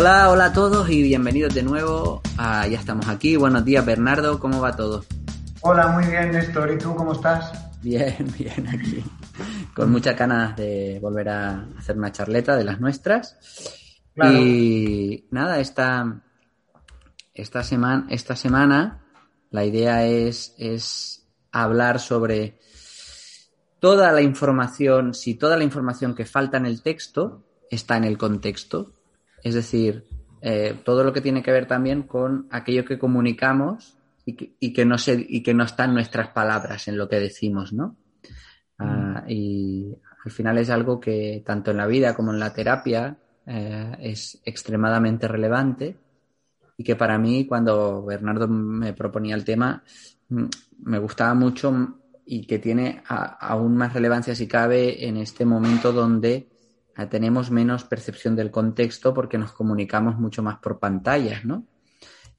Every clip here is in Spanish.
Hola, hola a todos y bienvenidos de nuevo. ya estamos aquí. Buenos días, Bernardo. ¿Cómo va todo? Hola, muy bien, Néstor. ¿Y tú cómo estás? Bien, bien, aquí. Con muchas ganas de volver a hacer una charleta de las nuestras. Y nada, esta, esta, semana, esta semana la idea es, es hablar sobre toda la información, si toda la información que falta en el texto está en el contexto, es decir, eh, todo lo que tiene que ver también con aquello que comunicamos y que, no, se, y que no están nuestras palabras en lo que decimos, ¿no? Ah, mm. y al final es algo que tanto en la vida como en la terapia eh, es extremadamente relevante y que para mí cuando Bernardo me proponía el tema mm, me gustaba mucho y que tiene aún más relevancia si cabe en este momento donde tenemos menos percepción del contexto porque nos comunicamos mucho más por pantallas, ¿no?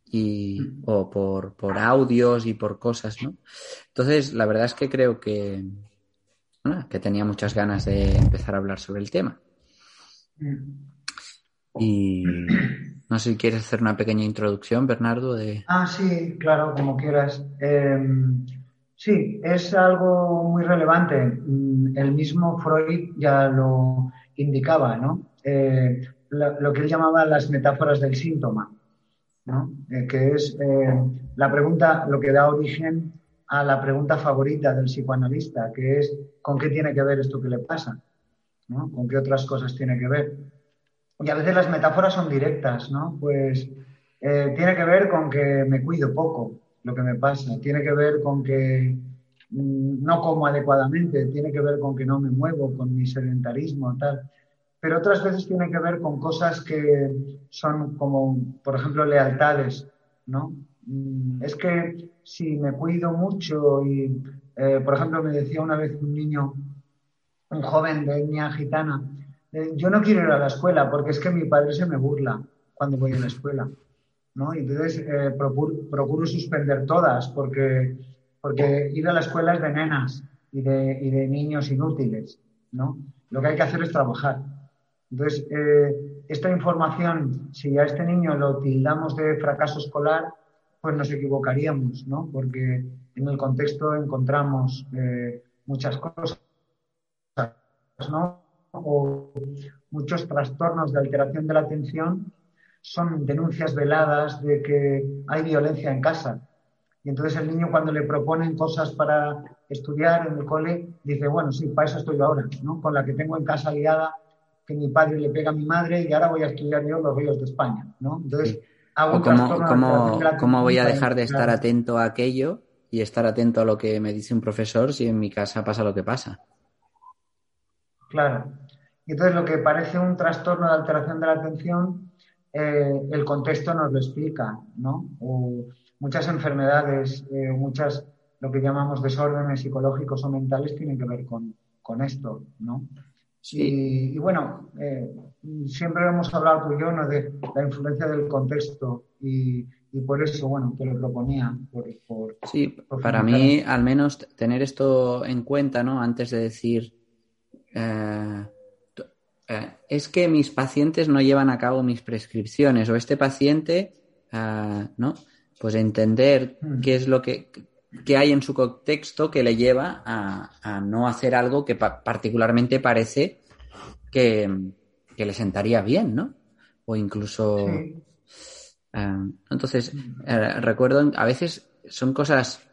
Y, mm. o por, por audios y por cosas, ¿no? Entonces, la verdad es que creo que, que tenía muchas ganas de empezar a hablar sobre el tema. Mm. Y no sé si quieres hacer una pequeña introducción, Bernardo. De... Ah, sí, claro, como quieras. Em, sí, es algo muy relevante. Mm, el mismo Freud ya lo indicaba, ¿no? Eh, lo, que él llamaba las metáforas del síntoma, ¿no? Eh, que es eh, la pregunta, lo que da origen a la pregunta favorita del psicoanalista, que es ¿con qué tiene que ver esto que le pasa? ¿Con qué otras cosas tiene que ver? Y a veces las metáforas son directas, ¿no? Pues tiene que ver con que me cuido poco, lo que me pasa, tiene que ver con que no como adecuadamente, tiene que ver con que no me muevo, con mi sedentarismo, tal. Pero otras veces tiene que ver con cosas que son como, por ejemplo, lealtades, ¿no? Mm, es que si me cuido mucho y, eh, por ejemplo, me decía una vez un niño, un joven de etnia gitana, eh, yo no quiero ir a la escuela porque es que mi padre se me burla cuando voy a la escuela, ¿no? Entonces eh, procuro suspender todas porque porque ir a la escuela es de nenas y de, niños inútiles, ¿no? Lo que hay que hacer es trabajar. Entonces, eh, esta información, si a este niño lo tildamos de fracaso escolar, pues nos equivocaríamos, ¿no? Porque en el contexto encontramos eh, muchas cosas, ¿no? O muchos trastornos de alteración de la atención son denuncias veladas de que hay violencia en casa, y entonces el niño cuando le proponen cosas para estudiar en el cole, dice, bueno, sí, para eso estoy yo ahora, ¿no? Con la que tengo en casa liada, que mi padre le pega a mi madre y ahora voy a estudiar yo los ríos de España, ¿no? Entonces, hago cómo, cómo, voy a dejar de estar atento a aquello y estar atento a lo que me dice un profesor si en mi casa pasa lo que pasa? Claro. Y entonces lo que parece un trastorno de alteración de la atención, eh, el contexto nos lo explica, ¿no? Muchas enfermedades, eh, muchas, lo que llamamos desórdenes psicológicos o mentales tienen que ver con, esto, ¿no? Y, bueno, eh, siempre hemos hablado tú y yo ¿no? de la influencia del contexto y, por eso, bueno, te lo proponía. sí, para mí, al menos tener esto en cuenta, ¿no? Antes de decir, eh, es que mis pacientes no llevan a cabo mis prescripciones o este paciente, ¿no? Pues entender hmm. qué es lo que, hay en su contexto que le lleva a, no hacer algo que particularmente parece que, le sentaría bien, ¿no? O incluso... Eh, entonces, hmm. eh, recuerdo, a veces son cosas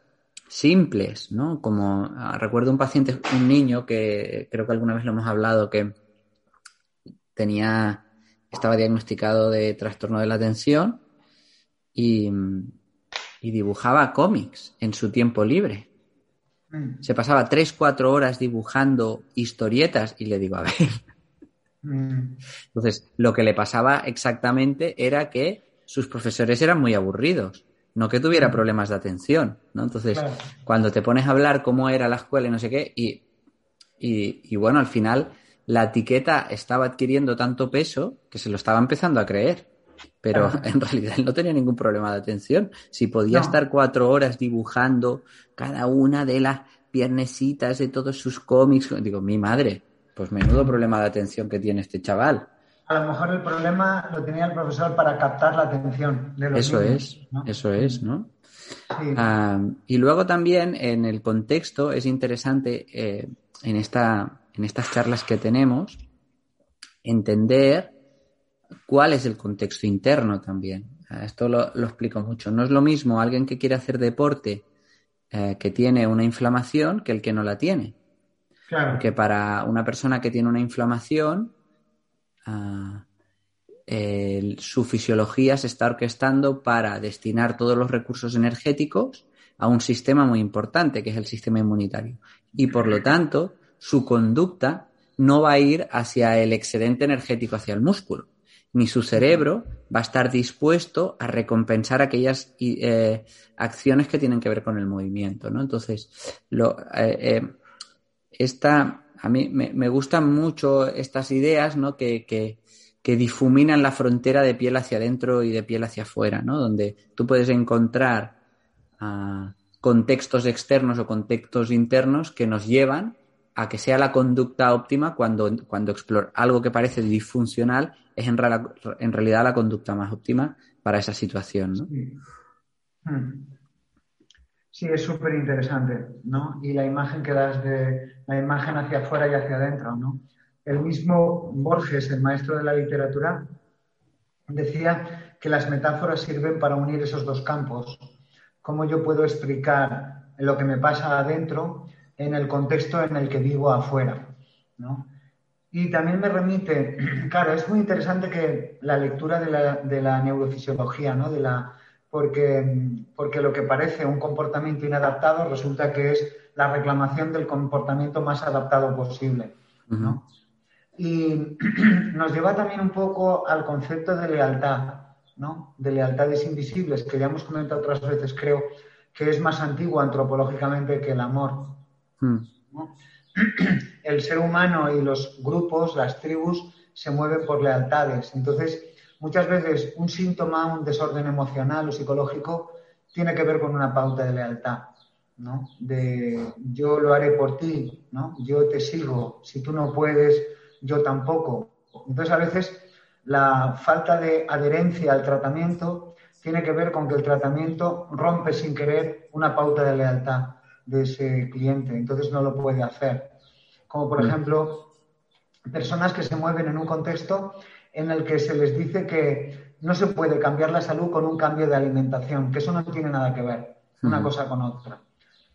simples, ¿no? Como ah, recuerdo un paciente, un niño que creo que alguna vez lo hemos hablado, que tenía, estaba diagnosticado de trastorno de la atención y, y dibujaba cómics en su tiempo libre. Mm. Se pasaba tres, cuatro horas dibujando historietas y le digo, a ver. Mm. Entonces, lo que le pasaba exactamente era que sus profesores eran muy aburridos, no que tuviera mm. problemas de atención, ¿no? Entonces, cuando te pones a hablar cómo era la escuela y no sé qué, y, y bueno, al final la etiqueta estaba adquiriendo tanto peso que se lo estaba empezando a creer. Pero en realidad él no tenía ningún problema de atención. Si podía estar cuatro horas dibujando cada una de las piernecitas de todos sus cómics, digo, mi madre, pues menudo problema de atención que tiene este chaval. a lo mejor el problema lo tenía el profesor para captar la atención de los Eso es, eso es, ¿no? Ah, y luego también en el contexto es interesante eh, en, esta, en estas charlas que tenemos entender cuál es el contexto interno también. Esto lo, explico mucho. No es lo mismo alguien que quiere hacer deporte eh, que tiene una inflamación que el que no la tiene. Claro. Porque para una persona que tiene una inflamación, ah, su fisiología se está orquestando para destinar todos los recursos energéticos a un sistema muy importante, que es el sistema inmunitario. Y por lo tanto, su conducta no va a ir hacia el excedente energético, hacia el músculo, ni su cerebro va a estar dispuesto a recompensar aquellas eh, acciones que tienen que ver con el movimiento, ¿no? Entonces, lo, eh, eh, esta, a mí me, gustan mucho estas ideas, ¿no? Que, que, que difuminan la frontera de piel hacia adentro y de piel hacia afuera, ¿no? Donde tú puedes encontrar ah, contextos externos o contextos internos que nos llevan a que sea la conducta óptima cuando, cuando explora algo que parece disfuncional es en, en, realidad la conducta más óptima para esa situación, ¿no? Sí, hmm. es súper interesante, ¿no? Y la imagen que das de la imagen hacia afuera y hacia adentro, ¿no? El mismo Borges, el maestro de la literatura, decía que las metáforas sirven para unir esos dos campos. Cómo yo puedo explicar lo que me pasa adentro en el contexto en el que vivo afuera. Y también me remite, claro, es muy interesante que la lectura de la, neurofisiología, ¿no? de la, porque, porque lo que parece un comportamiento inadaptado resulta que es la reclamación del comportamiento más adaptado posible. ¿no? Y nos lleva también un poco al concepto de lealtad, ¿no? De lealtades invisibles, que ya hemos comentado otras veces, creo que es más antiguo antropológicamente que el amor. Hmm. El ser humano y los grupos, las tribus, se mueven por lealtades. Entonces, muchas veces un síntoma, un desorden emocional o psicológico, tiene que ver con una pauta de lealtad. ¿no? De yo lo haré por ti, ¿no? Yo te sigo, si tú no puedes, yo tampoco. Entonces, a veces la falta de adherencia al tratamiento tiene que ver con que el tratamiento rompe sin querer una pauta de lealtad de ese cliente, entonces no lo puede hacer. Como por mm. ejemplo, personas que se mueven en un contexto en el que se les dice que no se puede cambiar la salud con un cambio de alimentación, que eso no tiene nada que ver una cosa con otra.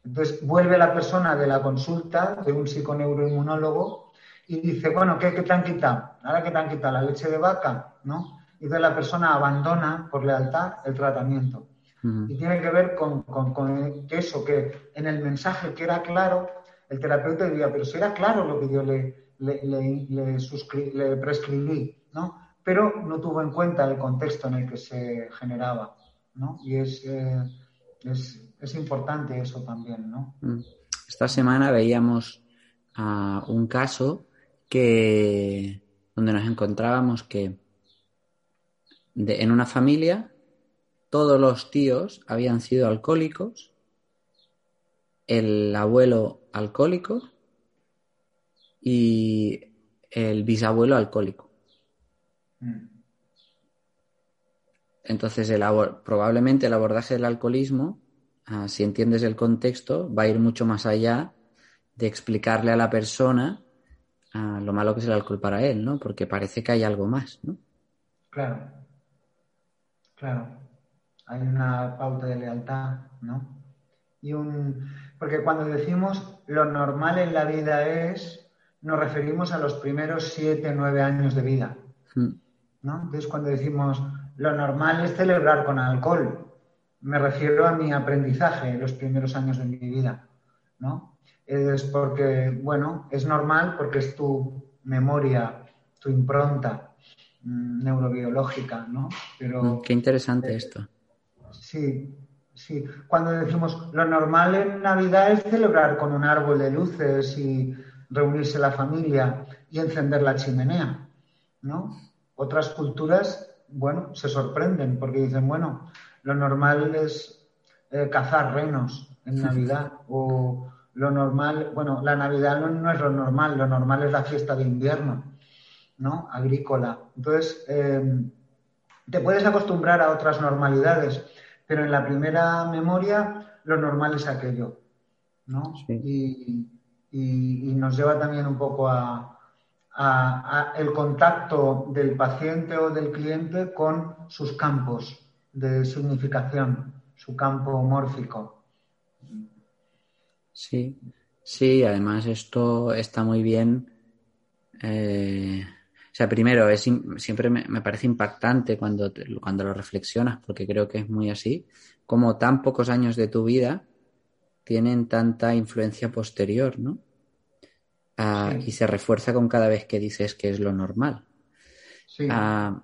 Entonces vuelve la persona de la consulta de un psiconeuroinmunólogo y dice, bueno, ¿qué, te han quitado? ¿Ahora qué te han quitado? ¿La leche de vaca? ¿No? Y entonces la persona abandona por lealtad el tratamiento. Y tiene que ver con, eso, que en el mensaje que era claro, el terapeuta diría, pero si era claro lo que yo le, le, prescribí, ¿no? Pero no tuvo en cuenta el contexto en el que se generaba, ¿no? Y es, eh, es, importante eso también, ¿no? Mm. Esta semana veíamos a un caso que donde nos encontrábamos que en una familia todos los tíos habían sido alcohólicos, el abuelo alcohólico y el bisabuelo alcohólico. Mm. Entonces, el probablemente el abordaje del alcoholismo, ah, si entiendes el contexto, va a ir mucho más allá de explicarle a la persona ah, lo malo que es el alcohol para él, ¿no? Porque parece que hay algo más, ¿no? Claro, claro hay una pauta de lealtad, ¿no? Y un, porque cuando decimos lo normal en la vida es, nos referimos a los primeros siete, nueve años de vida, hmm. ¿no? Entonces cuando decimos lo normal es celebrar con alcohol, me refiero a mi aprendizaje en los primeros años de mi vida, ¿no? Es porque, bueno, es normal porque es tu memoria, tu impronta mm, neurobiológica, ¿no? Pero, hmm, Qué interesante esto. Sí, sí. Cuando decimos lo normal en Navidad es celebrar con un árbol de luces y reunirse la familia y encender la chimenea, ¿no? Otras culturas, bueno, se sorprenden porque dicen, bueno, lo normal es eh, cazar renos en Navidad o lo normal, bueno, la Navidad no, no, es lo normal, lo normal es la fiesta de invierno, ¿no? Agrícola. Entonces, em, te puedes acostumbrar a otras normalidades, pero en la primera memoria lo normal es aquello, ¿no? Y, nos lleva también un poco a, el contacto del paciente o del cliente con sus campos de significación, su campo mórfico. Sí, sí, además esto está muy bien. Eh, o sea, primero, es, siempre me, parece impactante cuando, cuando lo reflexionas, porque creo que es muy así, como tan pocos años de tu vida tienen tanta influencia posterior, ¿no? Ah, y se refuerza con cada vez que dices que es lo normal. Sí. Ah,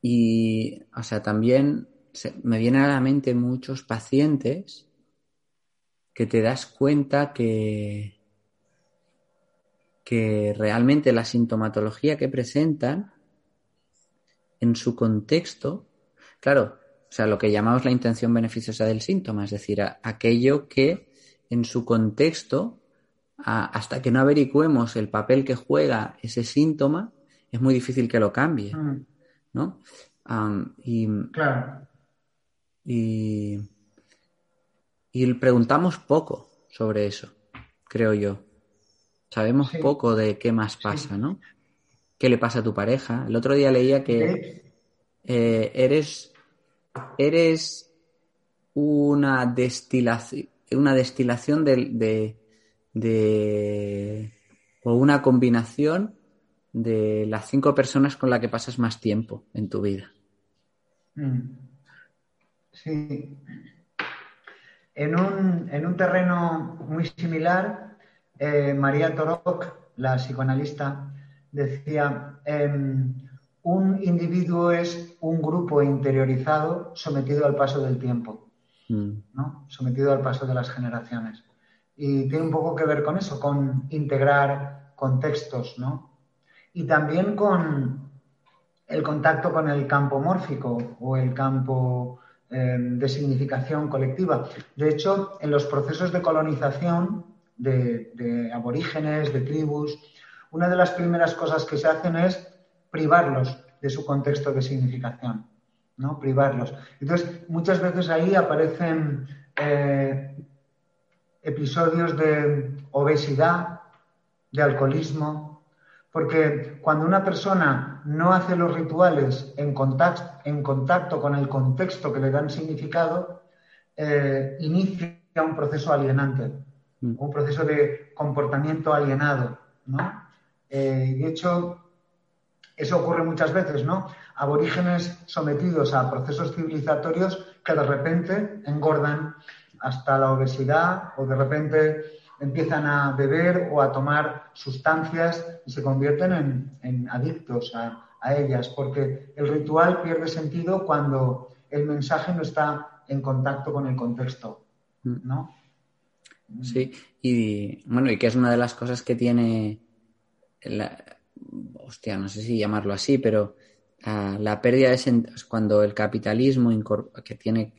y, o sea, también me vienen a la mente muchos pacientes que te das cuenta que, que realmente la sintomatología que presentan en su contexto, claro, o sea, lo que llamamos la intención beneficiosa del síntoma, es decir, aquello que en su contexto, hasta que no averiguemos el papel que juega ese síntoma, es muy difícil que lo cambie, mm. ¿no? y, claro. Y, y preguntamos poco sobre eso, creo yo. Sabemos poco de qué más pasa, ¿no? ¿Qué le pasa a tu pareja? El otro día leía que eh, eres, eres una destilación, una destilación de, de, o una combinación de las cinco personas con las que pasas más tiempo en tu vida. Mm. Sí. En un, en un terreno muy similar, eh, María Torok, la psicoanalista, decía, em, un individuo es un grupo interiorizado sometido al paso del tiempo, mm. ¿no? sometido al paso de las generaciones. Y tiene un poco que ver con eso, con integrar contextos, ¿no? Y también con el contacto con el campo mórfico o el campo Em, de significación colectiva. De hecho, en los procesos de colonización de, aborígenes, de tribus, una de las primeras cosas que se hacen es privarlos de su contexto de significación, ¿no? Privarlos. Entonces, muchas veces ahí aparecen eh, episodios de obesidad, de alcoholismo, porque cuando una persona no hace los rituales en contacto, con el contexto que le dan significado, eh, inicia un proceso alienante. Un proceso de comportamiento alienado. ¿no? Eh, de hecho, eso ocurre muchas veces, ¿no? Aborígenes sometidos a procesos civilizatorios que de repente engordan hasta la obesidad o de repente empiezan a beber o a tomar sustancias y se convierten en, adictos a, ellas, porque el ritual pierde sentido cuando el mensaje no está en contacto con el contexto, mm. ¿no? Sí, y bueno, y que es una de las cosas que tiene, la, hostia, no sé si llamarlo así, pero ah, la pérdida de sentido, cuando el capitalismo que tiene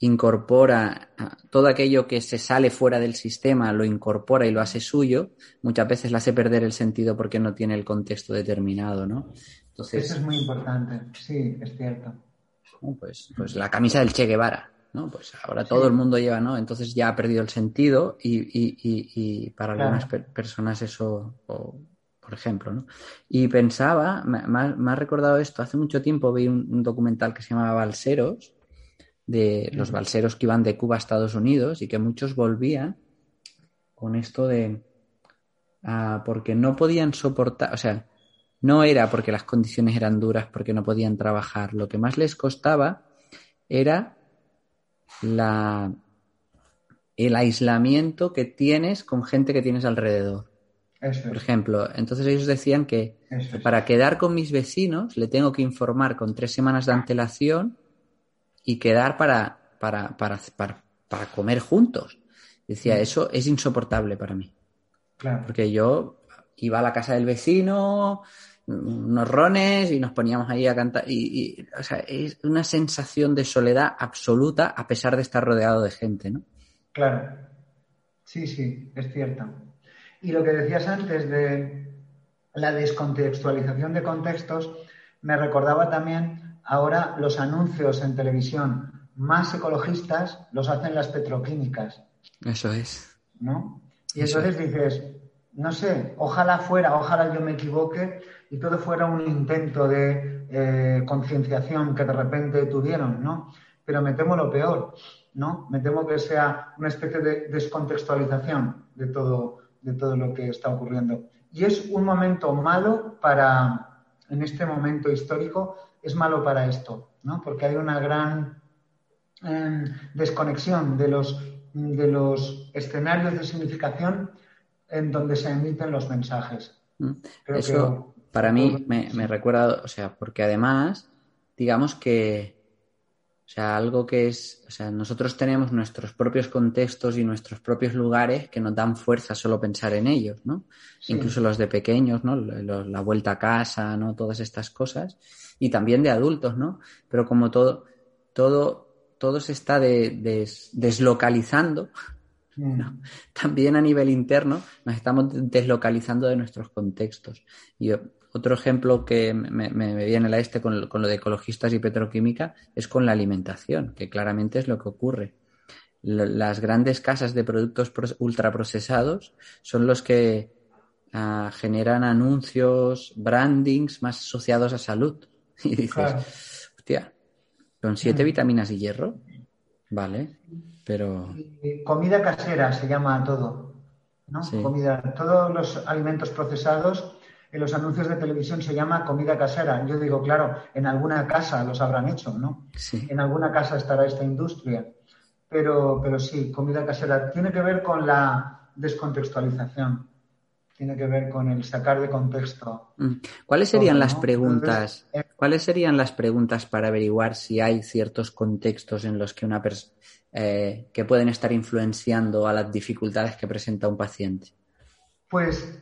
incorpora todo aquello que se sale fuera del sistema, lo incorpora y lo hace suyo, muchas veces le hace perder el sentido porque no tiene el contexto determinado, ¿no? Entonces, Eso es muy importante, sí, es cierto. Pues, pues la camisa del Che Guevara, ¿no? Pues ahora todo el mundo lleva, ¿no? Entonces ya ha perdido el sentido y, para algunas personas eso, por ejemplo, ¿no? Y pensaba, me, ha recordado esto, hace mucho tiempo vi un documental que se llamaba Balseros, de los balseros que iban de Cuba a Estados Unidos y que muchos volvían con esto de ah, porque no podían soportar, o sea, no era porque las condiciones eran duras, porque no podían trabajar. Lo que más les costaba era la, el aislamiento que tienes con gente que tienes alrededor. Por ejemplo, entonces ellos decían que para quedar con mis vecinos le tengo que informar con tres semanas de antelación y quedar para, para, para, para, comer juntos. Decía, mm. eso es insoportable para mí. Claro. Porque yo iba a la casa del vecino, unos rones y nos poníamos ahí a cantar. Y, o sea, es una sensación de soledad absoluta a pesar de estar rodeado de gente, ¿no? Claro. Sí, sí, es cierto. Y lo que decías antes de la descontextualización de contextos me recordaba también ahora los anuncios en televisión más ecologistas los hacen las petroquímicas. Eso es. ¿No? Y entonces dices, no sé, ojalá fuera, ojalá yo me equivoque y todo fuera un intento de eh, concienciación que de repente tuvieron, ¿no? Pero me temo lo peor, ¿no? Me temo que sea una especie de descontextualización de todo, de todo lo que está ocurriendo. Y es un momento malo para, en este momento histórico, es malo para esto, ¿no? Porque hay una gran em, desconexión de los, de los escenarios de significación en donde se emiten los mensajes. Mm. Eso para mí me, me, recuerda, o sea, porque además, digamos que, o sea, algo que es, o sea, nosotros tenemos nuestros propios contextos y nuestros propios lugares que nos dan fuerza solo pensar en ellos, ¿no? Incluso los de pequeños, ¿no? La vuelta a casa, ¿no? Todas estas cosas. Y también de adultos, ¿no? Pero como todo, todo, todo se está deslocalizando, Mm. También a nivel interno nos estamos deslocalizando de nuestros contextos. Y otro ejemplo que me, viene a la este con, lo de ecologistas y petroquímica es con la alimentación, que claramente es lo que ocurre. las grandes casas de productos ultraprocesados son los que ah, generan anuncios, brandings más asociados a salud. Y dices, hostia, con siete mm. vitaminas y hierro, vale, pero... comida casera se llama todo. ¿no? Comida, todos los alimentos procesados en los anuncios de televisión se llama comida casera. Yo digo, claro, en alguna casa los habrán hecho, ¿no? En alguna casa estará esta industria. Pero, pero sí, comida casera. Tiene que ver con la descontextualización. Tiene que ver con el sacar de contexto. Mm. ¿Cuáles serían las preguntas? Eh, ¿Cuáles serían las preguntas para averiguar si hay ciertos contextos en los que una persona eh, que pueden estar influenciando a las dificultades que presenta un paciente? Pues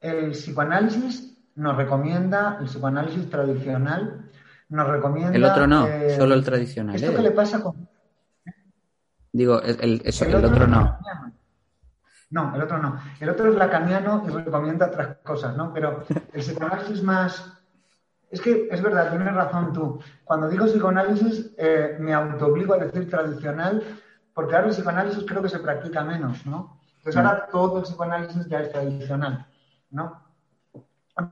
el psicoanálisis nos recomienda, el psicoanálisis tradicional nos recomienda... El otro no, eh, solo el tradicional. ¿Esto qué le pasa con...? Digo, el, otro, no. No, el otro no. El otro es lacaniano y recomienda otras cosas, ¿no? Pero el psicoanálisis más es que es verdad, tienes razón tú. Cuando digo psicoanálisis, eh, me autoobligo a decir tradicional, porque ahora el psicoanálisis creo que se practica menos, ¿no? Entonces ahora mm. todo el psicoanálisis ya es tradicional, ¿no?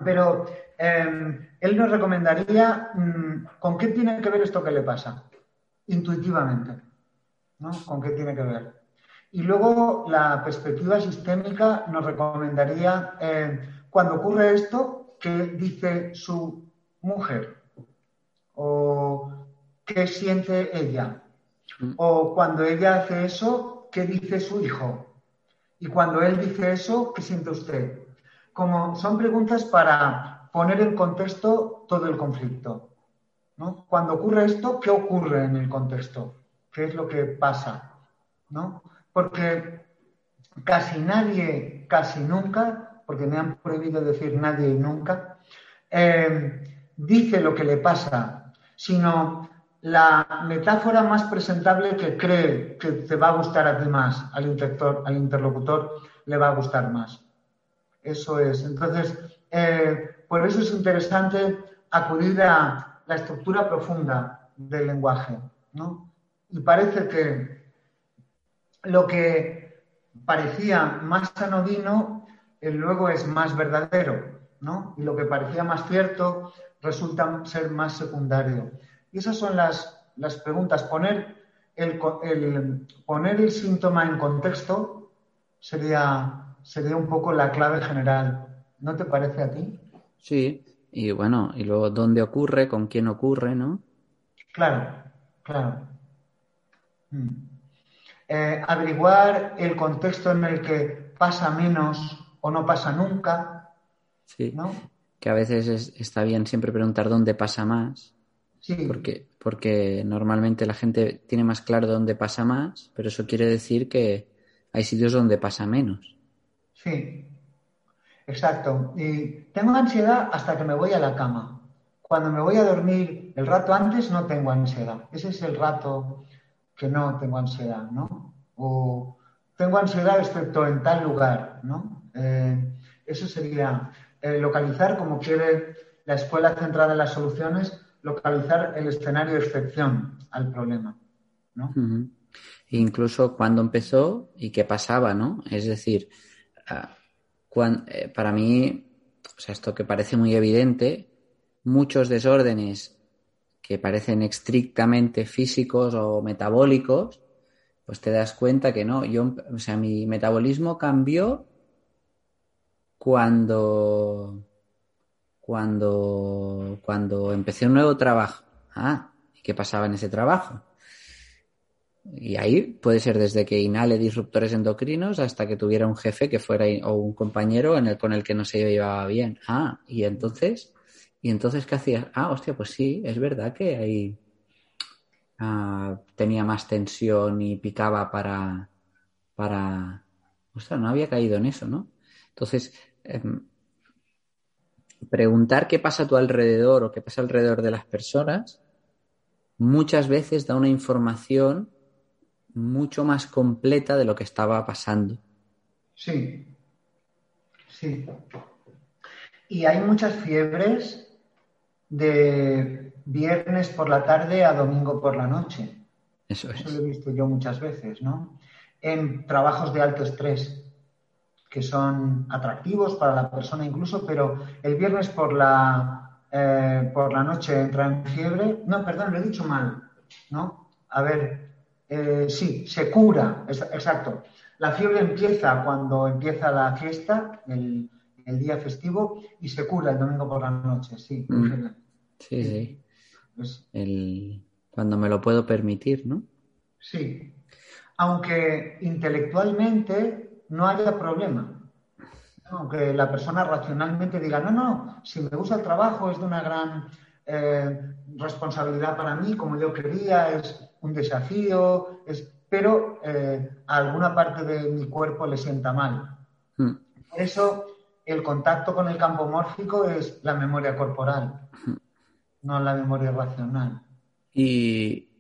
Pero em, él nos recomendaría mm, con qué tiene que ver esto que le pasa, intuitivamente, ¿no? ¿Con qué tiene que ver? Y luego la perspectiva sistémica nos recomendaría, eh, cuando ocurre esto, que dice su mujer? ¿O qué siente ella? Mm. O cuando ella hace eso, ¿qué dice su hijo? Y cuando él dice eso, ¿qué siente usted? Como son preguntas para poner en contexto todo el conflicto. ¿no? Cuando ocurre esto, ¿qué ocurre en el contexto? ¿Qué es lo que pasa? ¿no? Porque casi nadie, casi nunca, porque me han prohibido decir nadie y nunca, eh, dice lo que le pasa, sino la metáfora más presentable que cree que te va a gustar a ti más, al, interlocutor, al interlocutor le va a gustar más. Eso es. Entonces, eh, por eso es interesante acudir a la estructura profunda del lenguaje. ¿no? Y parece que lo que parecía más anodino eh, luego es más verdadero. ¿no? Y lo que parecía más cierto resulta ser más secundario. Y esas son las, preguntas. Poner el, poner el síntoma en contexto sería, sería un poco la clave general. ¿No te parece a ti? Sí, y bueno, y luego dónde ocurre, con quién ocurre, ¿no? Claro, claro. Mm. Eh, averiguar el contexto en el que pasa menos o no pasa nunca. Sí. ¿no? Que a veces está bien siempre preguntar dónde pasa más. Sí. Porque, porque normalmente la gente tiene más claro dónde pasa más, pero eso quiere decir que hay sitios donde pasa menos. Sí, exacto. Y tengo ansiedad hasta que me voy a la cama. Cuando me voy a dormir el rato antes no tengo ansiedad. Ese es el rato que no tengo ansiedad, ¿no? O tengo ansiedad excepto en tal lugar, ¿no? Eh, eso sería eh, localizar, como quiere la escuela centrada en las soluciones, localizar el escenario de excepción al problema. ¿no? Incluso cuando empezó y qué pasaba, ¿no? Es decir, ah, eh, para mí, o sea, esto que parece muy evidente, muchos desórdenes que parecen estrictamente físicos o metabólicos, pues te das cuenta que no, yo, o sea, mi metabolismo cambió cuando, cuando, cuando empecé un nuevo trabajo. Ah, ¿y qué pasaba en ese trabajo? Y ahí puede ser desde que inhale disruptores endocrinos hasta que tuviera un jefe que fuera o un compañero en el, con el que no se llevaba bien. Ah, y entonces, ¿y entonces qué hacías? Ah, hostia, pues sí, es verdad que ahí ah, tenía más tensión y picaba para, para, ostras, no había caído en eso, ¿no? Entonces, em, preguntar qué pasa a tu alrededor o qué pasa alrededor de las personas muchas veces da una información mucho más completa de lo que estaba pasando. Sí, sí. Y hay muchas fiebres de viernes por la tarde a domingo por la noche. Eso es. Eso lo he visto yo muchas veces, ¿no? En trabajos de alto estrés, que son atractivos para la persona incluso, pero el viernes por la, eh, por la noche entra en fiebre. No, perdón, lo he dicho mal, ¿no? A ver, eh, sí, se cura, exacto. La fiebre empieza cuando empieza la fiesta, el, día festivo, y se cura el domingo por la noche, sí. Mm. Sí, sí. Cuando me lo puedo permitir, ¿no? Sí. Aunque intelectualmente no haya problema. Aunque la persona racionalmente diga, no, no, si me gusta el trabajo es de una gran eh, responsabilidad para mí, como yo quería, es un desafío, es, pero eh, a alguna parte de mi cuerpo le sienta mal. Hmm. Por eso el contacto con el campo mórfico es la memoria corporal, hmm. no la memoria racional. Y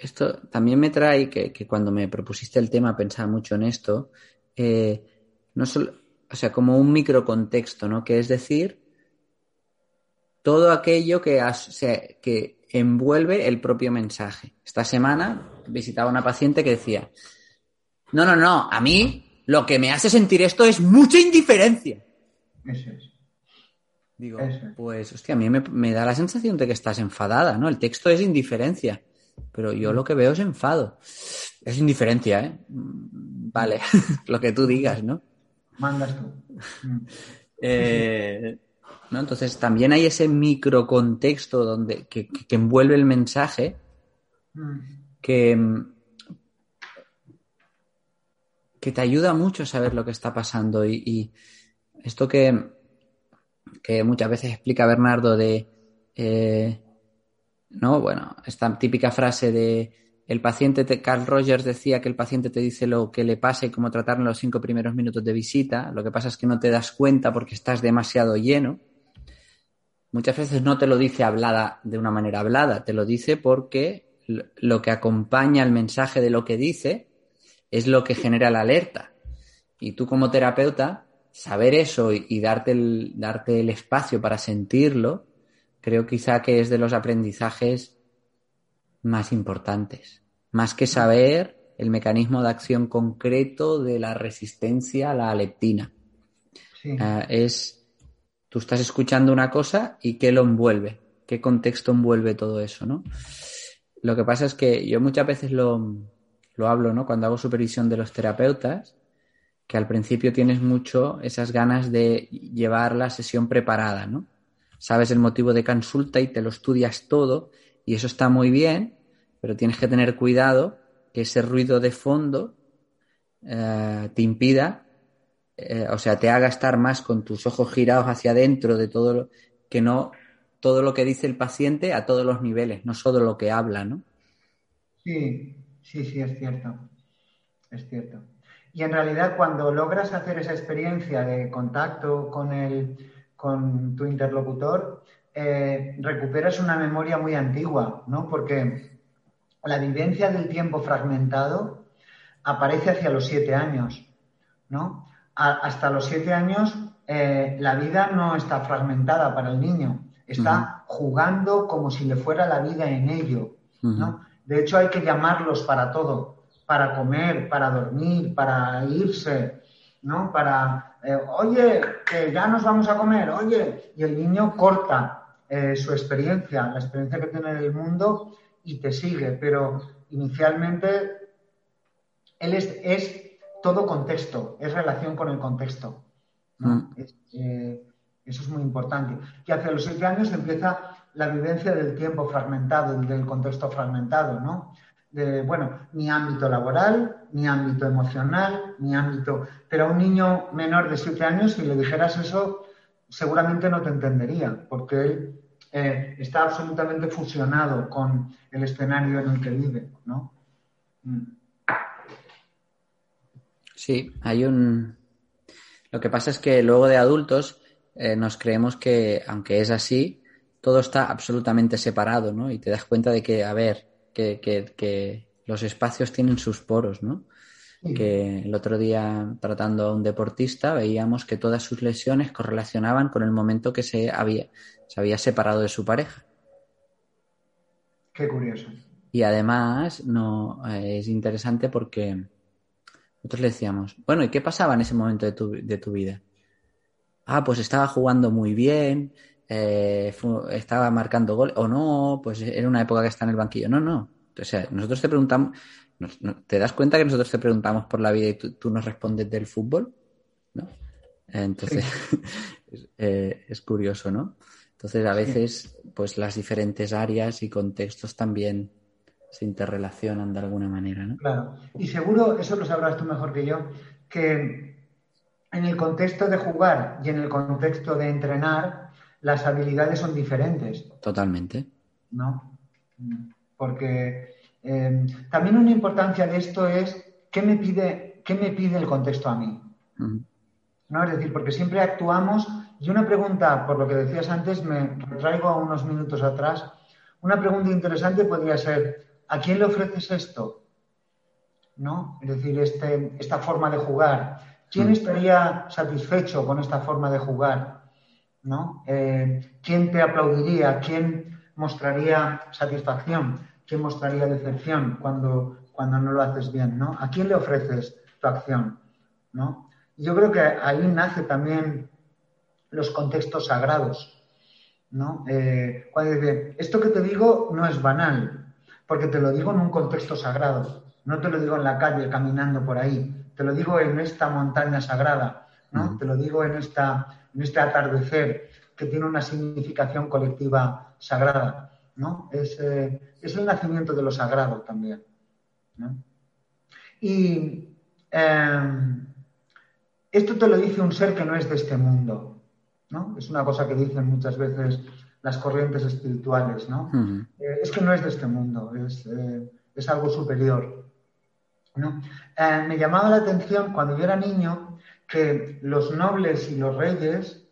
esto también me trae que, cuando me propusiste el tema pensaba mucho en esto, eh, no solo, o sea, como un microcontexto, ¿no? Que es decir, todo aquello que, que envuelve el propio mensaje. Esta semana visitaba a una paciente que decía, no, no, no, a mí lo que me hace sentir esto es mucha indiferencia. Eso es. Digo, pues, hostia, a mí me, da la sensación de que estás enfadada, ¿no? El texto es indiferencia, pero yo lo que veo es enfado. Es indiferencia, ¿eh? Vale, lo que tú digas, ¿no? Mandas tú. eh, entonces también hay ese microcontexto donde, que, envuelve el mensaje mm. que, que te ayuda mucho a saber lo que está pasando. Y, esto que, que, muchas veces explica Bernardo de, eh, ¿no? Bueno, esta típica frase de el paciente, Carl Rogers decía que el paciente te dice lo que le pasa y cómo tratarlo en los cinco primeros minutos de visita. Lo que pasa es que no te das cuenta porque estás demasiado lleno muchas veces no te lo dice hablada de una manera hablada, te lo dice porque lo que acompaña el mensaje de lo que dice es lo que genera la alerta. Y tú como terapeuta, saber eso y, darte, el, darte el espacio para sentirlo, creo quizá que es de los aprendizajes más importantes. Más que saber el mecanismo de acción concreto de la resistencia a la leptina. Ah, es Tú estás escuchando una cosa y qué lo envuelve, qué contexto envuelve todo eso, ¿no? Lo que pasa es que yo muchas veces lo, lo hablo, ¿no? Cuando hago supervisión de los terapeutas, que al principio tienes mucho esas ganas de llevar la sesión preparada, ¿no? Sabes el motivo de consulta y te lo estudias todo y eso está muy bien, pero tienes que tener cuidado que ese ruido de fondo eh, te impida eh, o sea, te haga estar más con tus ojos girados hacia adentro de todo lo que no todo lo que dice el paciente a todos los niveles, no solo lo que habla, ¿no? Sí, sí, sí, es cierto. Es cierto. Y en realidad cuando logras hacer esa experiencia de contacto con, el, con tu interlocutor, eh, recuperas una memoria muy antigua, ¿no? Porque la vivencia del tiempo fragmentado aparece hacia los siete años, ¿no? hasta los siete años eh, la vida no está fragmentada para el niño, está jugando como si le fuera la vida en ello. ¿no? De hecho, hay que llamarlos para todo, para comer, para dormir, para irse, ¿no? Para, eh, oye, que ya nos vamos a comer, oye, y el niño corta eh, su experiencia, la experiencia que tiene del mundo y te sigue, pero inicialmente él es, todo contexto, es relación con el contexto. Mm. Eh, eso es muy importante. Y hacia los siete años empieza la vivencia del tiempo fragmentado, del contexto fragmentado, ¿no? De, bueno, ni ámbito laboral, ni ámbito emocional, ni ámbito... Pero a un niño menor de siete años, si le dijeras eso, seguramente no te entendería, porque él eh, está absolutamente fusionado con el escenario en el que vive, ¿no? Mm. Sí, hay un... Lo que pasa es que luego de adultos eh, nos creemos que, aunque es así, todo está absolutamente separado, ¿no? Y te das cuenta de que, a ver, que, que, los espacios tienen sus poros, ¿no? Que el otro día, tratando a un deportista, veíamos que todas sus lesiones correlacionaban con el momento que se había, se había separado de su pareja. Qué curioso. Y además no eh, es interesante porque nosotros le decíamos, bueno, ¿y qué pasaba en ese momento de tu, de tu vida? Ah, pues estaba jugando muy bien, eh, estaba marcando gol o no, pues era una época que está en el banquillo. No, no. O sea, nosotros te preguntamos, ¿te das cuenta que nosotros te preguntamos por la vida y tú, nos respondes del fútbol? ¿No? Entonces, eh, es curioso, ¿no? Entonces, a veces, pues las diferentes áreas y contextos también se interrelacionan de alguna manera, ¿no? Claro. Y seguro, eso lo sabrás tú mejor que yo, que en el contexto de jugar y en el contexto de entrenar, las habilidades son diferentes. Totalmente. ¿No? Porque eh, también una importancia de esto es qué me pide, qué me pide el contexto a mí. ¿No? Es decir, porque siempre actuamos y una pregunta, por lo que decías antes, me traigo a unos minutos atrás. Una pregunta interesante podría ser, ¿a quién le ofreces esto? ¿No? Es decir, este, esta forma de jugar. ¿Quién estaría satisfecho con esta forma de jugar? ¿No? Eh, ¿Quién te aplaudiría? ¿Quién mostraría satisfacción? ¿Quién mostraría decepción cuando, cuando no lo haces bien? ¿no? ¿A quién le ofreces tu acción? ¿no? Yo creo que ahí nace también los contextos sagrados. ¿no? Eh, cuando dice, esto que te digo no es banal, porque te lo digo en un contexto sagrado, no te lo digo en la calle caminando por ahí, te lo digo en esta montaña sagrada, ¿no? te lo digo en, esta, en este atardecer que tiene una significación colectiva sagrada. ¿no? Es, eh, es el nacimiento de lo sagrado también. ¿no? Y eh, esto te lo dice un ser que no es de este mundo. ¿no? Es una cosa que dicen muchas veces las corrientes espirituales, ¿no? Eh, es que no es de este mundo, es, eh, algo superior. ¿no? Me llamaba la atención cuando yo era niño que los nobles y los reyes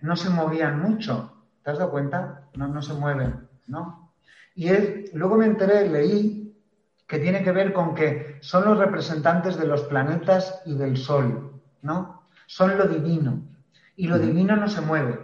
no se movían mucho. ¿Te has dado cuenta? No, no se mueven, ¿no? Y luego me enteré, leí que tiene que ver con que son los representantes de los planetas y del Sol, ¿no? Son lo divino y lo divino no se mueve.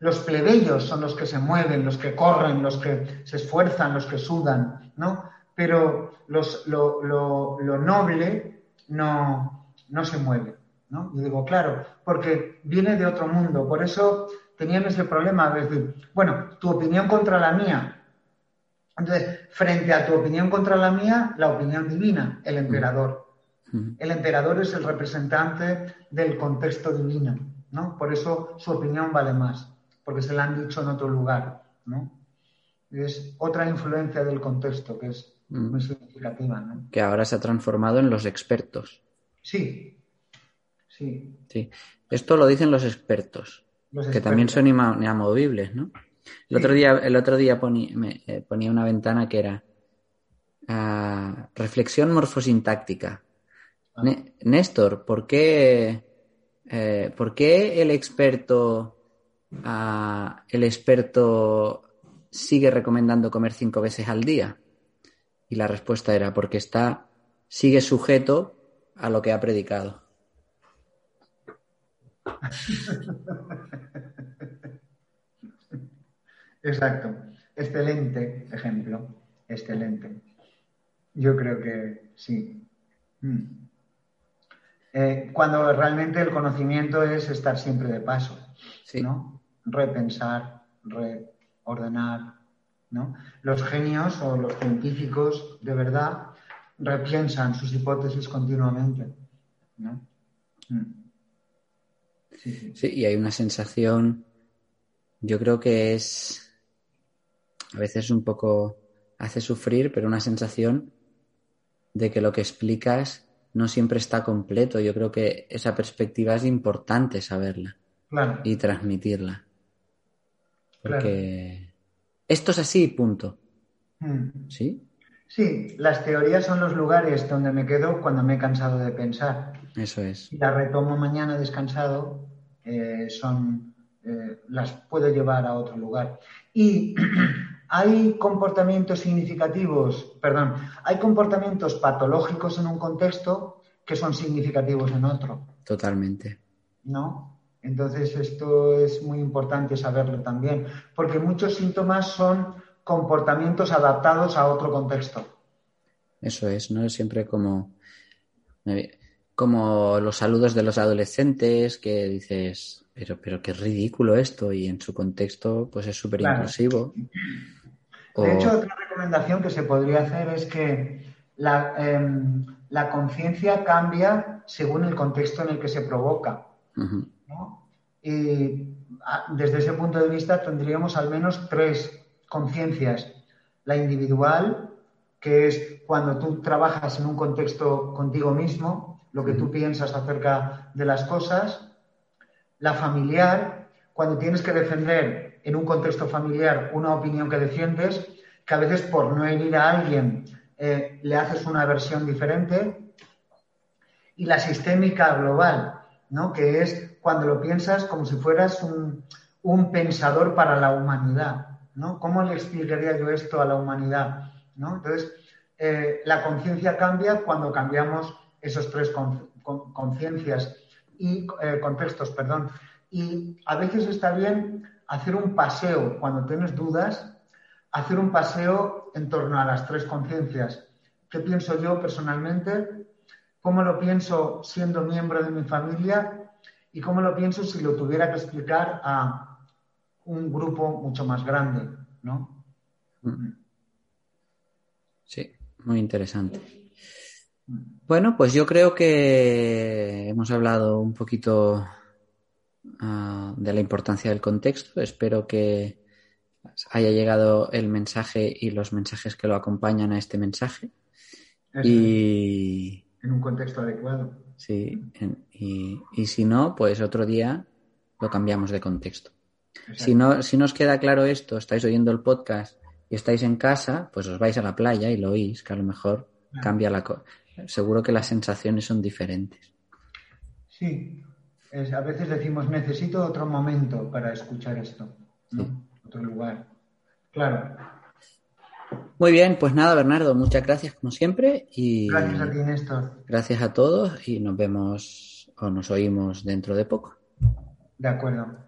Los plebeyos son los que se mueven, los que corren, los que se esfuerzan, los que sudan, ¿no? Pero lo, noble no, no se mueve, ¿no? Y digo, claro, porque viene de otro mundo. Por eso tenían ese problema de decir, bueno, tu opinión contra la mía. Entonces, frente a tu opinión contra la mía, la opinión divina, el emperador. El emperador es el representante del contexto divino. ¿no? Por eso su opinión vale más, porque se la han dicho en otro lugar, ¿no? Es otra influencia del contexto que es mm. muy significativa, ¿no? Que ahora se ha transformado en los expertos. Sí, sí. Sí. Esto lo dicen los expertos, que también son inamovibles, ¿no? El otro día, el otro día eh, ponía, una ventana que era ah, reflexión morfosintáctica. Ah. Néstor, ¿por qué eh, ¿por qué el experto, ah, el experto sigue recomendando comer cinco veces al día? Y la respuesta era porque está, sigue sujeto a lo que ha predicado. Exacto. Excelente ejemplo. Excelente. Yo creo que sí. Mm. Eh, cuando realmente el conocimiento es estar siempre de paso, ¿no? Repensar, reordenar, ¿no? Los genios o los científicos de verdad repiensan sus hipótesis continuamente, ¿no? Mm. sí, y hay una sensación, yo creo que es a veces un poco hace sufrir, pero una sensación de que lo que explicas no siempre está completo. Yo creo que esa perspectiva es importante saberla y transmitirla. Porque esto es así, punto. Hmm. ¿Sí? Sí, las teorías son los lugares donde me quedo cuando me he cansado de pensar. Eso es. Y las retomo mañana descansado, eh, son, eh, las puedo llevar a otro lugar. Y hay comportamientos significativos, perdón, hay comportamientos patológicos en un contexto que son significativos en otro. Totalmente. ¿No? Entonces esto es muy importante saberlo también, porque muchos síntomas son comportamientos adaptados a otro contexto. Eso es, ¿no? Es siempre como, como los saludos de los adolescentes que dices, pero, pero qué ridículo esto y en su contexto pues es súper inclusivo. De hecho, otra recomendación que se podría hacer es que em, la, conciencia cambia según el contexto en el que se provoca. Y desde ese punto de vista tendríamos al menos tres conciencias. La individual, que es cuando tú trabajas en un contexto contigo mismo, lo que tú piensas acerca de las cosas. La familiar, cuando tienes que defender en un contexto familiar una opinión que defiendes, que a veces por no herir a alguien eh, le haces una versión diferente. Y la sistémica global, ¿no? que es cuando lo piensas como si fueras un, pensador para la humanidad. ¿No? ¿Cómo le explicaría yo esto a la humanidad? ¿no? Entonces, eh, la conciencia cambia cuando cambiamos esos tres conciencias y eh, contextos, perdón. Y a veces está bien hacer un paseo cuando tienes dudas, hacer un paseo en torno a las tres conciencias. ¿Qué pienso yo personalmente? ¿Cómo lo pienso siendo miembro de mi familia? ¿Y cómo lo pienso si lo tuviera que explicar a un grupo mucho más grande? ¿no? Mm. Sí, muy interesante. Bueno, pues yo creo que hemos hablado un poquito Ah, de la importancia del contexto. Espero que haya llegado el mensaje y los mensajes que lo acompañan a este mensaje. y en un contexto adecuado. Sí, y, si no, pues otro día lo cambiamos de contexto. Si no, si nos queda claro esto, estáis oyendo el podcast y estáis en casa, pues os vais a la playa y lo oís, que a lo mejor cambia la cosa. Seguro que las sensaciones son diferentes. Sí, a veces decimos, necesito otro momento para escuchar esto, otro lugar. Claro. Muy bien, pues nada, Bernardo, muchas gracias como siempre. Y gracias a ti, Néstor. Gracias a todos y nos vemos o nos oímos dentro de poco. De acuerdo.